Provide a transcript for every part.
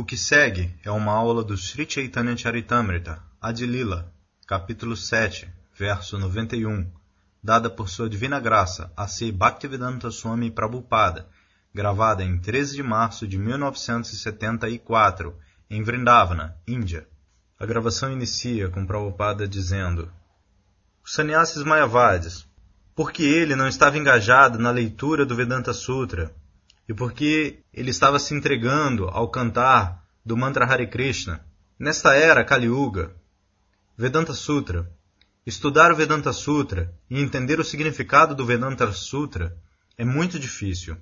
O que segue é uma aula do Sri Chaitanya Charitamrita, Adilila, capítulo 7, verso 91, dada por Sua Divina Graça a Sri Bhaktivedanta Swami Prabhupada, gravada em 13 de março de 1974, em Vrindavana, Índia. A gravação inicia com Prabhupada dizendo: Os sannyasis mayavadis, porque ele não estava engajado na leitura do Vedanta Sutra e porque ele estava se entregando ao cantar do mantra Hare Krishna. Nesta era Kali Yuga, Vedanta Sutra, estudar o Vedanta Sutra e entender o significado do Vedanta Sutra é muito difícil.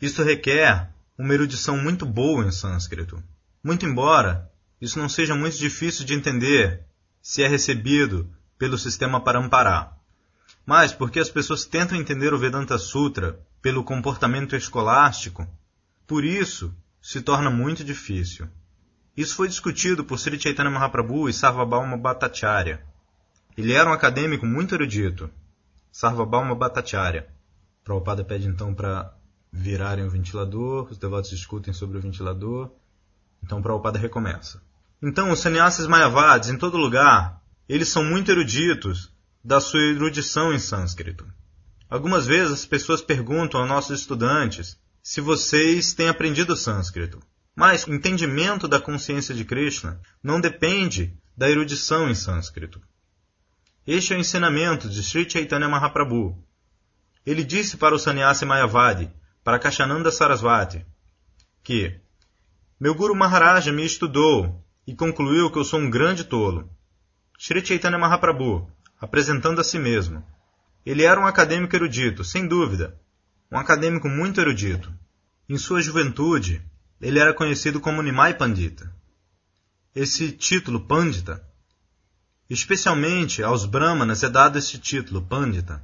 Isso requer uma erudição muito boa em sânscrito. Muito embora isso não seja muito difícil de entender se é recebido pelo sistema Parampara. Mas porque as pessoas tentam entender o Vedanta Sutra pelo comportamento escolástico, por isso se torna muito difícil. Isso foi discutido por Sri Chaitanya Mahaprabhu e Sarvabhauma Bhattacharya. Ele era um acadêmico muito erudito. Sarvabhauma Bhattacharya. Prabhupada pede então para virarem o ventilador, os devotos discutem sobre o ventilador. Então Prabhupada recomeça. Então, os sannyasis mayavadis, em todo lugar, eles são muito eruditos da sua erudição em sânscrito. Algumas vezes as pessoas perguntam aos nossos estudantes se vocês têm aprendido sânscrito. Mas o entendimento da consciência de Krishna não depende da erudição em sânscrito. Este é o ensinamento de Sri Chaitanya Mahaprabhu. Ele disse para o sannyasi Mayavadi, para Kashananda Sarasvati, que meu Guru Maharaja me estudou e concluiu que eu sou um grande tolo. Sri Chaitanya Mahaprabhu, apresentando a si mesmo. Ele era um acadêmico erudito, sem dúvida, um acadêmico muito erudito. Em sua juventude, ele era conhecido como Nimai Pandita. Esse título, Pandita, especialmente aos Brahmanas é dado este título, Pandita.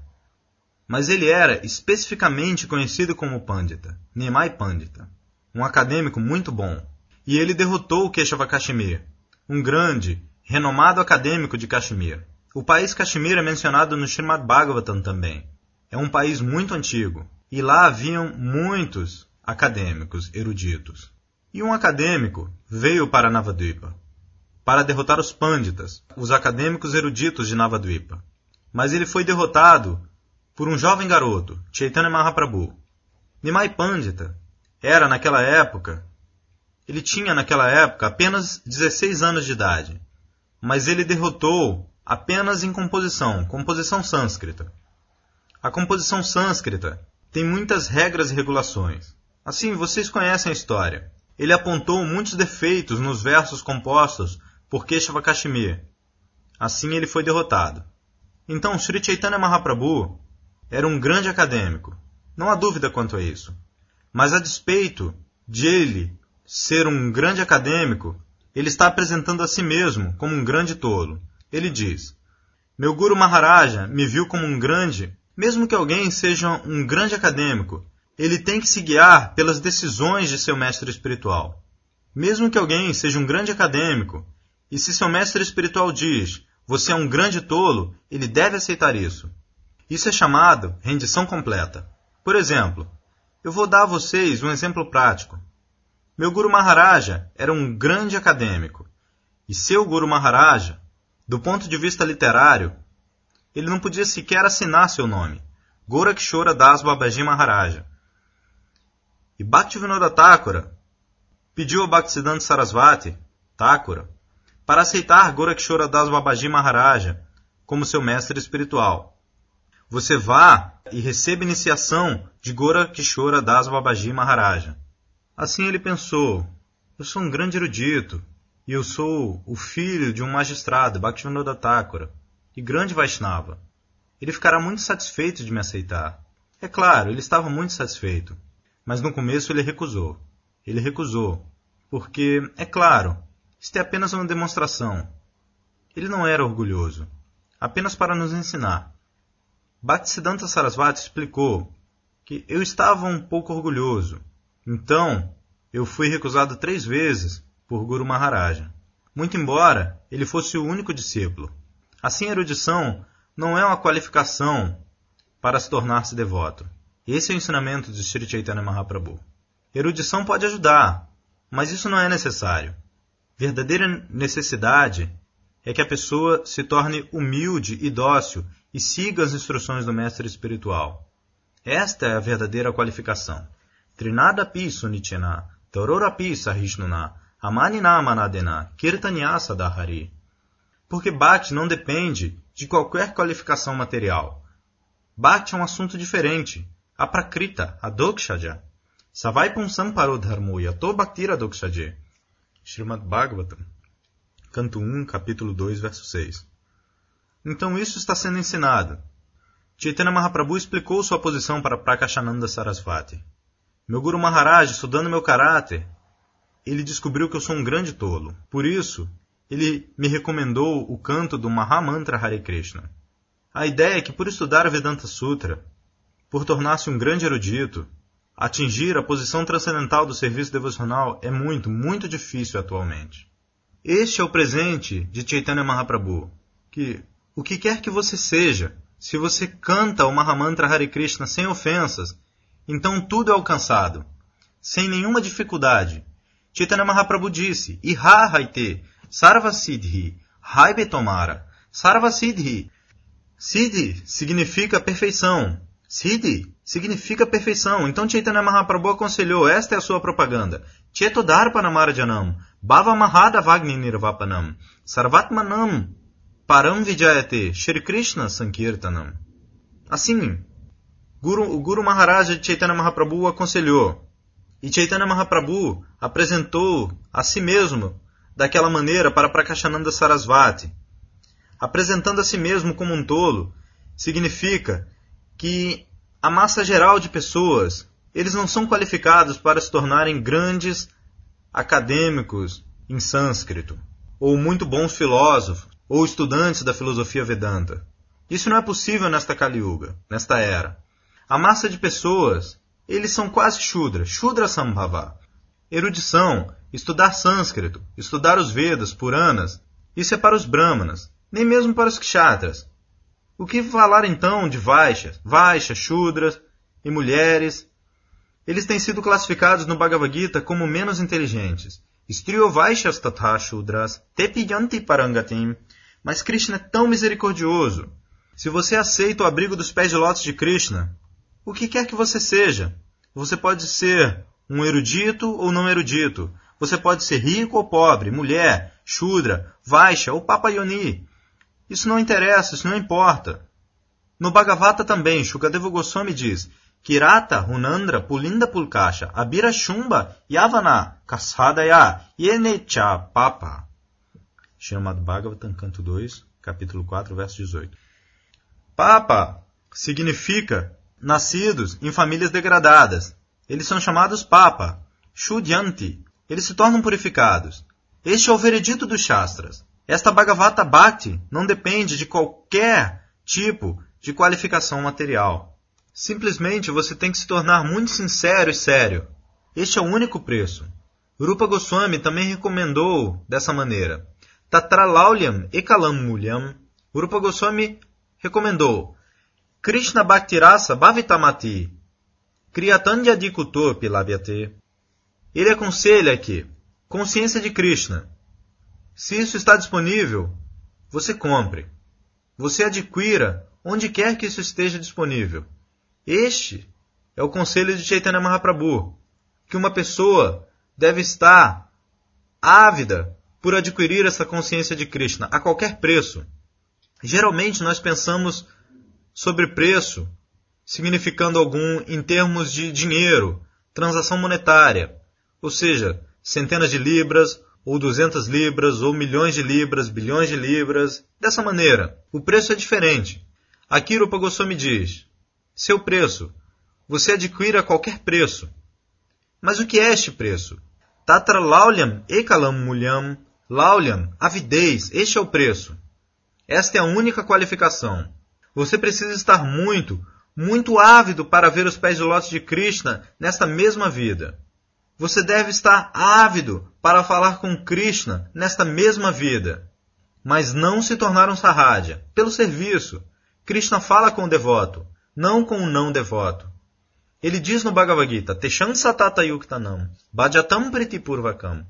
Mas ele era especificamente conhecido como Pandita, Nimai Pandita um acadêmico muito bom, e ele derrotou o Keshava Kashmir, um grande, renomado acadêmico de Kashmir. O país Kashmir é mencionado no Srimad Bhagavatam também. É um país muito antigo, e lá haviam muitos acadêmicos eruditos. E um acadêmico veio para Navadvipa para derrotar os Panditas, os acadêmicos eruditos de Navadvipa. Mas ele foi derrotado por um jovem garoto, Chaitanya Mahaprabhu. Nimai Pandita era naquela época, ele tinha naquela época apenas 16 anos de idade, mas ele derrotou apenas em composição, composição sânscrita. A composição sânscrita tem muitas regras e regulações. Assim, vocês conhecem a história. Ele apontou muitos defeitos nos versos compostos por Keshava Kashmir. Assim ele foi derrotado. Então, Sri Chaitanya Mahaprabhu era um grande acadêmico. Não há dúvida quanto a isso. Mas a despeito de ele ser um grande acadêmico, ele está apresentando a si mesmo como um grande tolo. Ele diz: Meu Guru Maharaja me viu como um grande, mesmo que alguém seja um grande acadêmico, ele tem que se guiar pelas decisões de seu mestre espiritual. Mesmo que alguém seja um grande acadêmico, e se seu mestre espiritual diz: Você é um grande tolo, ele deve aceitar isso. Isso é chamado rendição completa. Por exemplo, eu vou dar a vocês um exemplo prático. Meu Guru Maharaja era um grande acadêmico, e seu Guru Maharaja, do ponto de vista literário, ele não podia sequer assinar seu nome, Gorakshora Das Babaji Maharaja. E Bhaktivinoda Thakura pediu a Bhaktisiddhanta Sarasvati, Thakura, para aceitar Gorakshora Das Babaji Maharaja como seu mestre espiritual. Você vá e receba iniciação de Gora Kishora Das Babaji Maharaja. Assim ele pensou: eu sou um grande erudito e eu sou o filho de um magistrado, Bhaktivinoda Thakura, e grande Vaishnava. Ele ficará muito satisfeito de me aceitar. É claro, ele estava muito satisfeito, mas no começo ele recusou. Ele recusou, porque, é claro, isto é apenas uma demonstração. Ele não era orgulhoso, apenas para nos ensinar. Bhaktisiddhanta Sarasvati explicou que eu estava um pouco orgulhoso. Então, eu fui recusado três vezes por Guru Maharaja, muito embora ele fosse o único discípulo. Assim, a erudição não é uma qualificação para se tornar-se devoto. Esse é o ensinamento de Sri Chaitanya Mahaprabhu. Erudição pode ajudar, Mas isso não é necessário. Verdadeira necessidade é que a pessoa se torne humilde e dócil e siga as instruções do mestre espiritual. Esta é a verdadeira qualificação. Trinadapi sunichena, tororapi sahishnuna, amanina manadena, kirtanyasa dahari. Porque Bhakti não depende de qualquer qualificação material. Bhakti é um assunto diferente. A prakrita, a dokshaja. Savai punsam parodharmo yato bhaktira dokshaje. Srimad Bhagavatam, canto 1, capítulo 2, verso 6. Então isso está sendo ensinado. Chaitanya Mahaprabhu explicou sua posição para Prakashananda Sarasvati. Meu Guru Maharaj, estudando meu caráter, ele descobriu que eu sou um grande tolo. Por isso, ele me recomendou o canto do Mahamantra Hare Krishna. A ideia é que por estudar a Vedanta Sutra, por tornar-se um grande erudito, atingir a posição transcendental do serviço devocional é muito, muito difícil atualmente. Este é o presente de Chaitanya Mahaprabhu, que o que quer que você seja, se você canta o Mahamantra Hare Krishna sem ofensas, então tudo é alcançado, sem nenhuma dificuldade. Chaitanya Mahaprabhu disse, Iha haite, sarva siddhi, haibe tomara, sarva siddhi. Siddhi significa perfeição. Siddhi significa perfeição. Então Chaitanya Mahaprabhu aconselhou, esta é a sua propaganda. Cheto Darpanamara Janam, Bhava Mahada Vagni Nirvapanam, Sarvatmanam Param Vijayate, Shri Krishna Sankirtanam. Assim, Guru, o Guru Maharaja de Chaitanya Mahaprabhu aconselhou. E Chaitanya Mahaprabhu apresentou a si mesmo daquela maneira para Prakashananda Sarasvati. Apresentando a si mesmo como um tolo, significa que a massa geral de pessoas, eles não são qualificados para se tornarem grandes acadêmicos em sânscrito, ou muito bons filósofos, ou estudantes da filosofia Vedanta. Isso não é possível nesta Kali Yuga, nesta era. A massa de pessoas, eles são quase Shudra, Shudra Sambhava. Erudição, estudar sânscrito, estudar os Vedas, Puranas, isso é para os Brahmanas, nem mesmo para os Kshatras. O que falar então de Vaixas, Vaixas, Shudras e mulheres? Eles têm sido classificados no Bhagavad Gita como menos inteligentes. Striyo Vaixas Tatha Shudras Tepiyanti Parangatim. Mas Krishna é tão misericordioso. Se você aceita o abrigo dos pés de lótus de Krishna, o que quer que você seja, você pode ser um erudito ou não erudito. Você pode ser rico ou pobre, mulher, Shudra, Vaixya ou Papayoni. Isso não interessa, isso não importa. No Bhagavata também, Shukadeva Goswami diz Kirata, Hunandra, Pulinda Pulkasha, Abira Shumba, Yavana, Kasadaya, Yenecha Papa. Srimad Bhagavatam, canto 2, capítulo 4, verso 18. Papa significa nascidos em famílias degradadas. Eles são chamados Papa, Shudyanti. Eles se tornam purificados. Este é o veredito dos Shastras. Esta Bhagavata Bhakti não depende de qualquer tipo de qualificação material. Simplesmente você tem que se tornar muito sincero e sério. Este é o único preço. Rupa Goswami também recomendou dessa maneira. Tatralaulyam ekalam mulyam. Rupa Goswami recomendou Krishna Bhaktirasa Bhavitamati Kriyatanya Dikuto Pilabyate. Ele aconselha que consciência de Krishna, se isso está disponível, você compre. Você adquira onde quer que isso esteja disponível. Este é o conselho de Chaitanya Mahaprabhu, que uma pessoa deve estar ávida por adquirir essa consciência de Krishna a qualquer preço. Geralmente nós pensamos sobre preço significando algum em termos de dinheiro, transação monetária, ou seja, centenas de libras ou 200 libras, ou milhões de libras, bilhões de libras. Dessa maneira, o preço é diferente. Aqui Rupa Goswami diz, seu preço, você adquire a qualquer preço. Mas o que é este preço? Tatra laulyam ekalam mulyam, laulyam, avidez, este é o preço. Esta é a única qualificação. Você precisa estar muito, muito ávido para ver os pés de lótus de Krishna nesta mesma vida. Você deve estar ávido para falar com Krishna nesta mesma vida, mas não se tornar um sarraja, pelo serviço. Krishna fala com o devoto, não com o não devoto. Ele diz no Bhagavad Gita, Teshan Satata Yuktanam, Bhajatam Pritipurvakam.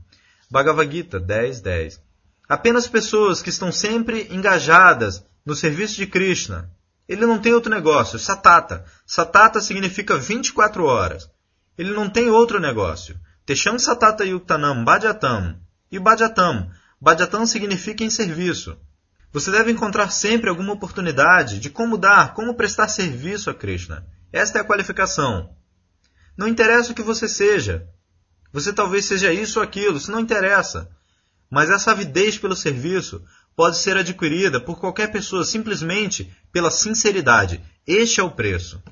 Bhagavad Gita 10, 10. Apenas pessoas que estão sempre engajadas no serviço de Krishna. Ele não tem outro negócio, Satata. Satata significa 24 horas. Ele não tem outro negócio. Teshan Satata Yuktanam, Bhajatam. E Bhajatam. Bhajatam significa em serviço. Você deve encontrar sempre alguma oportunidade de como dar, como prestar serviço a Krishna. Esta é a qualificação. Não interessa o que você seja. Você talvez seja isso ou aquilo, isso não interessa. Mas essa avidez pelo serviço pode ser adquirida por qualquer pessoa simplesmente pela sinceridade. Este é o preço.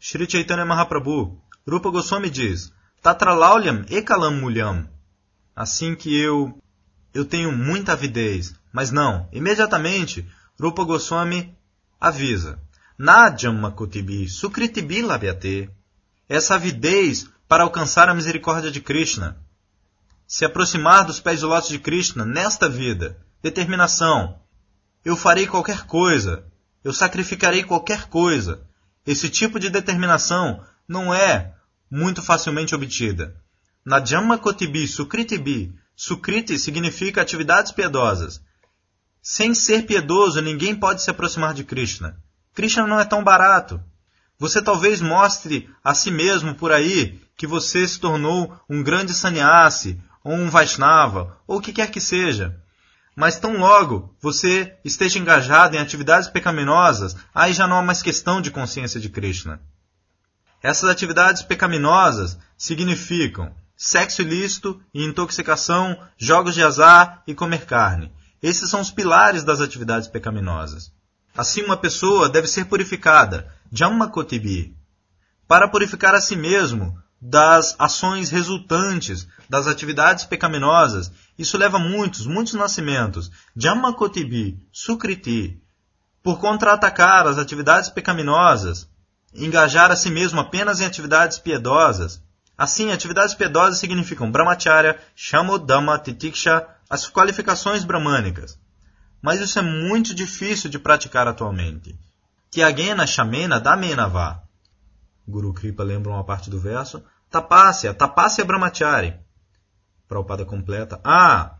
Sri Chaitanya Mahaprabhu, Rupa Goswami diz, Tatralaulyam ekalam mulyam. Assim que eu eu tenho muita avidez. Mas não, imediatamente Rupa Goswami avisa. Nadjammakutibi sukritibi labyate. Essa avidez para alcançar a misericórdia de Krishna. Se aproximar dos pés do lótus de Krishna nesta vida. Determinação. Eu farei qualquer coisa. Eu sacrificarei qualquer coisa. Esse tipo de determinação não é muito facilmente obtida. Nadjammakotibi sukritibi. Sukriti significa atividades piedosas. Sem ser piedoso, ninguém pode se aproximar de Krishna. Krishna não é tão barato. Você talvez mostre a si mesmo por aí que você se tornou um grande sannyasi, ou um Vaishnava, ou o que quer que seja. Mas tão logo você esteja engajado em atividades pecaminosas, aí já não há mais questão de consciência de Krishna. Essas atividades pecaminosas significam sexo ilícito e intoxicação, jogos de azar e comer carne. Esses são os pilares das atividades pecaminosas. Assim, uma pessoa deve ser purificada, Jammakotibi, para purificar a si mesmo das ações resultantes das atividades pecaminosas. Isso leva muitos, muitos nascimentos. Jammakotibi, Sukriti, por contra-atacar as atividades pecaminosas, engajar a si mesmo apenas em atividades piedosas. Assim, atividades piedosas significam brahmacharya, shamodama, titiksha, as qualificações brahmânicas mas isso é muito difícil de praticar atualmente. Tyagena Shamena Damenava. Guru Kripa lembra uma parte do verso. Tapasya, Tapasya Brahmachari. Prabhupada completa. Ah!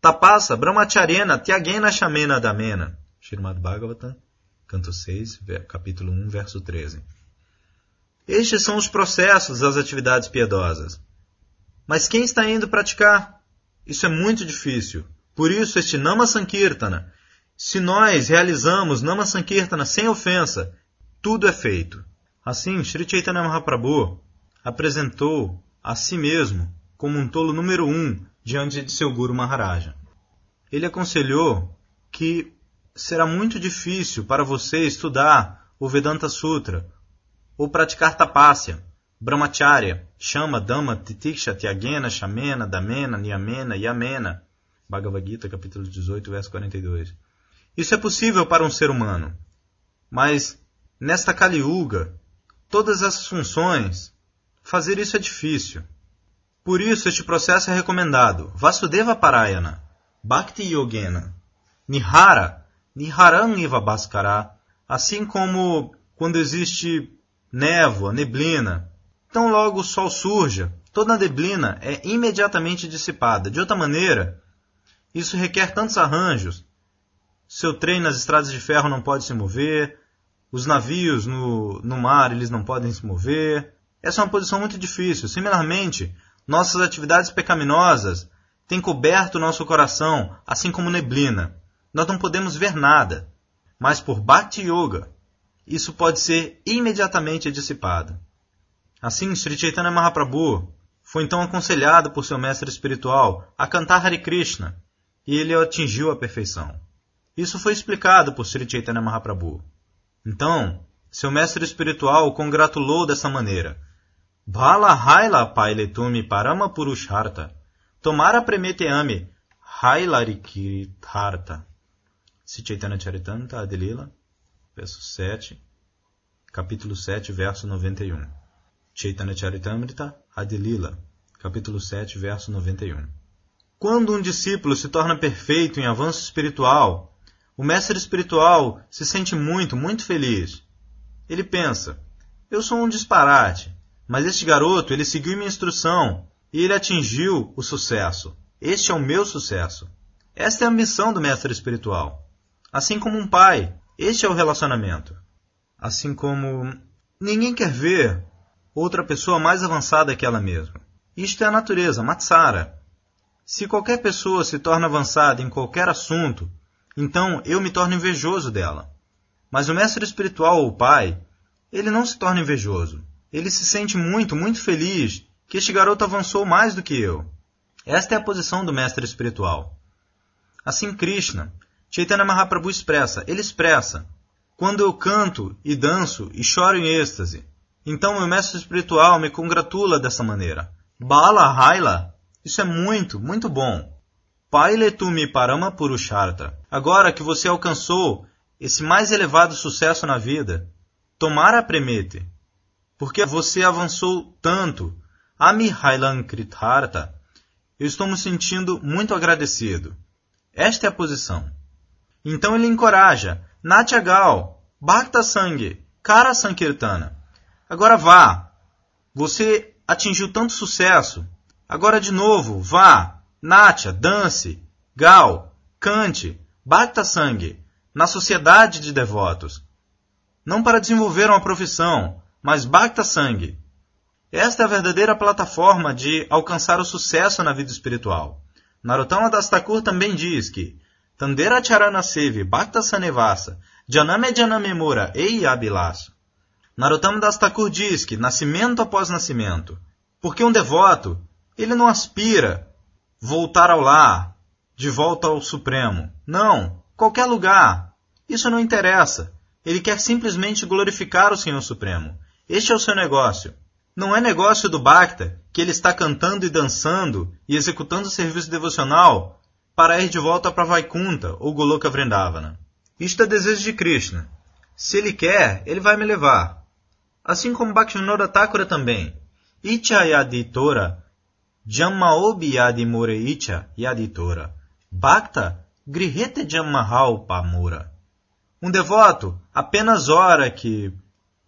Tapasa Brahmacharena Tyagena Shamena Damena. Srimad Bhagavatam, canto 6, capítulo 1, verso 13. Estes são os processos das atividades piedosas. Mas quem está indo praticar? Isso é muito difícil. Por isso, este Nama Sankirtana, se nós realizamos Nama Sankirtana sem ofensa, tudo é feito. Assim, Sri Chaitanya Mahaprabhu apresentou a si mesmo como um tolo número um diante de seu Guru Maharaja. Ele aconselhou que será muito difícil para você estudar o Vedanta Sutra ou praticar tapasya, brahmacharya, chama, dama, titiksha, tyagena, shamena, damena, niyamena, yamena, Bhagavad Gita, capítulo 18, verso 42. Isso é possível para um ser humano, mas nesta Kali Yuga, todas essas funções, fazer isso é difícil. Por isso, este processo é recomendado. Vasudeva Parayana, Bhakti Yogena, Nihara, Niharan Iva Bhaskara, assim como quando existe névoa, neblina. Então, logo o sol surja, toda a neblina é imediatamente dissipada. De outra maneira, isso requer tantos arranjos. Seu trem nas estradas de ferro não pode se mover, os navios no, no mar eles não podem se mover. Essa é uma posição muito difícil. Similarmente, nossas atividades pecaminosas têm coberto nosso coração, assim como neblina. Nós não podemos ver nada. Mas por Bhakti Yoga, isso pode ser imediatamente dissipado. Assim, Sri Chaitanya Mahaprabhu foi então aconselhado por seu mestre espiritual a cantar Hare Krishna, e ele atingiu a perfeição. Isso foi explicado por Sri Chaitanya Mahaprabhu. Então, seu mestre espiritual o congratulou dessa maneira. Bhala Haila Pailetumi Parama Purusharta. Tomara Premeteame Hailarikirtharta. Sri Chaitanya Charitamrita Adelila, verso 7, capítulo 7, verso 91. Chaitanya Charitamrita Adelila, capítulo 7, verso 91. Quando um discípulo se torna perfeito em avanço espiritual, o mestre espiritual se sente muito, muito feliz. Ele pensa: Eu sou um disparate. Mas este garoto, ele seguiu minha instrução e ele atingiu o sucesso. Este é o meu sucesso. Esta é a missão do mestre espiritual. Assim como um pai, este é o relacionamento. Assim como ninguém quer ver outra pessoa mais avançada que ela mesma. Isto é a natureza, Matsara. Se qualquer pessoa se torna avançada em qualquer assunto, então eu me torno invejoso dela. Mas o mestre espiritual ou o pai, ele não se torna invejoso. Ele se sente muito, muito feliz que este garoto avançou mais do que eu. Esta é a posição do mestre espiritual. Assim Krishna, Chaitanya Mahaprabhu expressa, ele expressa, quando eu canto e danço e choro em êxtase, então meu mestre espiritual me congratula dessa maneira. Bala Haila, isso é muito, muito bom. Pailetumi Parama Purushartha. Agora que você alcançou esse mais elevado sucesso na vida, tomara premete, porque você avançou tanto. Ami Hailan Krithartha, eu estou me sentindo muito agradecido. Esta é a posição. Então ele encoraja, Natyagal, Bhakta Sangue, Kara Sankirtana. Agora vá. Você atingiu tanto sucesso. Agora de novo, vá. Natya, dance. Gal, cante. Bhakta Sangue, na sociedade de devotos. Não para desenvolver uma profissão, mas Bhakta Sangue. Esta é a verdadeira plataforma de alcançar o sucesso na vida espiritual. Narottama Das Thakur também diz que Tandera Charana Sevi Bhakta Sanevasa Janame Janame Mura Ei Abhilasha Narottama Das Thakur diz que nascimento após nascimento, porque um devoto, ele não aspira voltar ao lar, de volta ao Supremo. Não, qualquer lugar. Isso não interessa. Ele quer simplesmente glorificar o Senhor Supremo. Este é o seu negócio. Não é negócio do Bhakta que ele está cantando e dançando e executando o serviço devocional para ir de volta para Vaikunta ou Goloka Vrindavana. Isto é desejo de Krishna. Se ele quer, ele vai me levar. Assim como Bhaktivinoda Thakura também. Icha yaditora, Jammaobi yadimure icha yaditora. Bhakta grihete jammahal pamura. Um devoto apenas ora que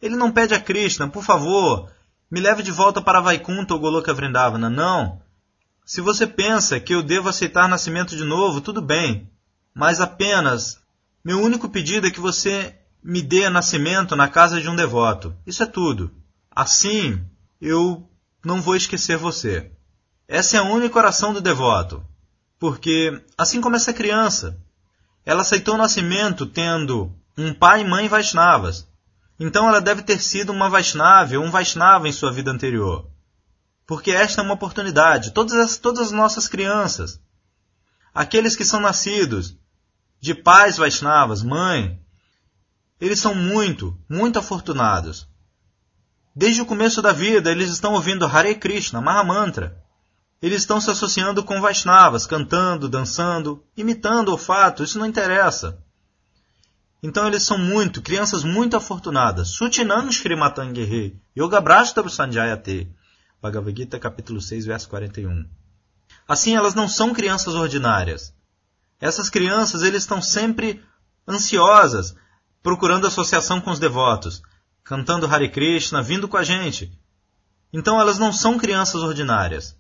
ele não pede a Krishna, por favor, me leve de volta para Vaikunta ou Goloka Vrindavana. Não. Se você pensa que eu devo aceitar nascimento de novo, tudo bem. Mas apenas, meu único pedido é que você me dê nascimento na casa de um devoto. Isso é tudo. Assim, eu não vou esquecer você. Essa é a única oração do devoto. Porque, assim como essa criança, ela aceitou o nascimento tendo um pai e mãe Vaishnavas. Então ela deve ter sido uma Vaishnava ou um Vaishnava em sua vida anterior. Porque esta é uma oportunidade. Todas as, todas as nossas crianças, aqueles que são nascidos de pais Vaishnavas, mãe, eles são muito, muito afortunados. Desde o começo da vida, eles estão ouvindo Hare Krishna, Mahamantra. Eles estão se associando com Vaishnavas, cantando, dançando, imitando o fato, isso não interessa. Então eles são muito, crianças muito afortunadas. Sutinam Shrimatangehe, Yoga Brashta Sanjayate. Bhagavad Gita, capítulo 6, verso 41. Assim, elas não são crianças ordinárias. Essas crianças, eles estão sempre ansiosas, procurando associação com os devotos, cantando Hare Krishna, vindo com a gente. Então elas não são crianças ordinárias.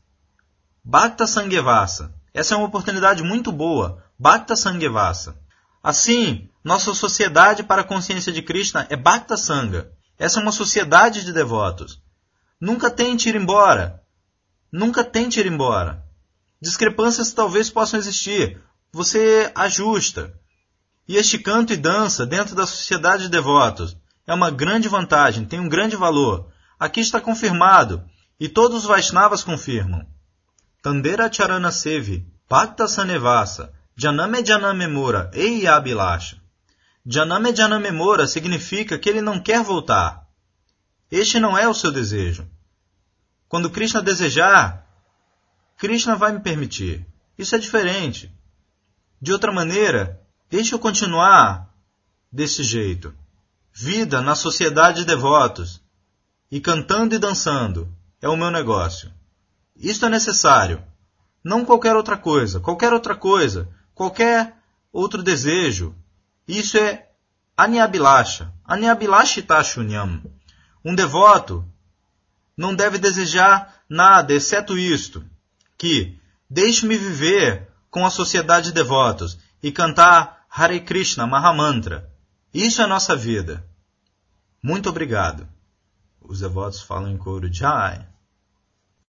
Bhakta Sangevasa. Essa é uma oportunidade muito boa. Bhakta Sangevasa. Assim, nossa sociedade para a consciência de Krishna é Bhakta Sangha. Essa é uma sociedade de devotos. Nunca tente ir embora. Nunca tente ir embora. Discrepâncias talvez possam existir. Você ajusta. E este canto e dança dentro da sociedade de devotos é uma grande vantagem, tem um grande valor. Aqui está confirmado, e todos os Vaishnavas confirmam. Tandera Charana Sevi, Bhakta Sanevasa, Janame Janame Mura, Ei Abhilasha. Janame Janame Mura significa que ele não quer voltar. Este não é o seu desejo. Quando Krishna desejar, Krishna vai me permitir. Isso é diferente. De outra maneira, Deixa eu continuar desse jeito. Vida na sociedade de devotos. E cantando e dançando é o meu negócio. Isto é necessário. Não qualquer outra coisa. Qualquer outra coisa. Qualquer outro desejo. Isso é Aniabilasha. Aniabilashita shunyam. Um devoto não deve desejar nada exceto isto: que deixe-me viver com a sociedade de devotos e cantar Hare Krishna Mahamantra. Isso é nossa vida. Muito obrigado. Os devotos falam em coro Jai.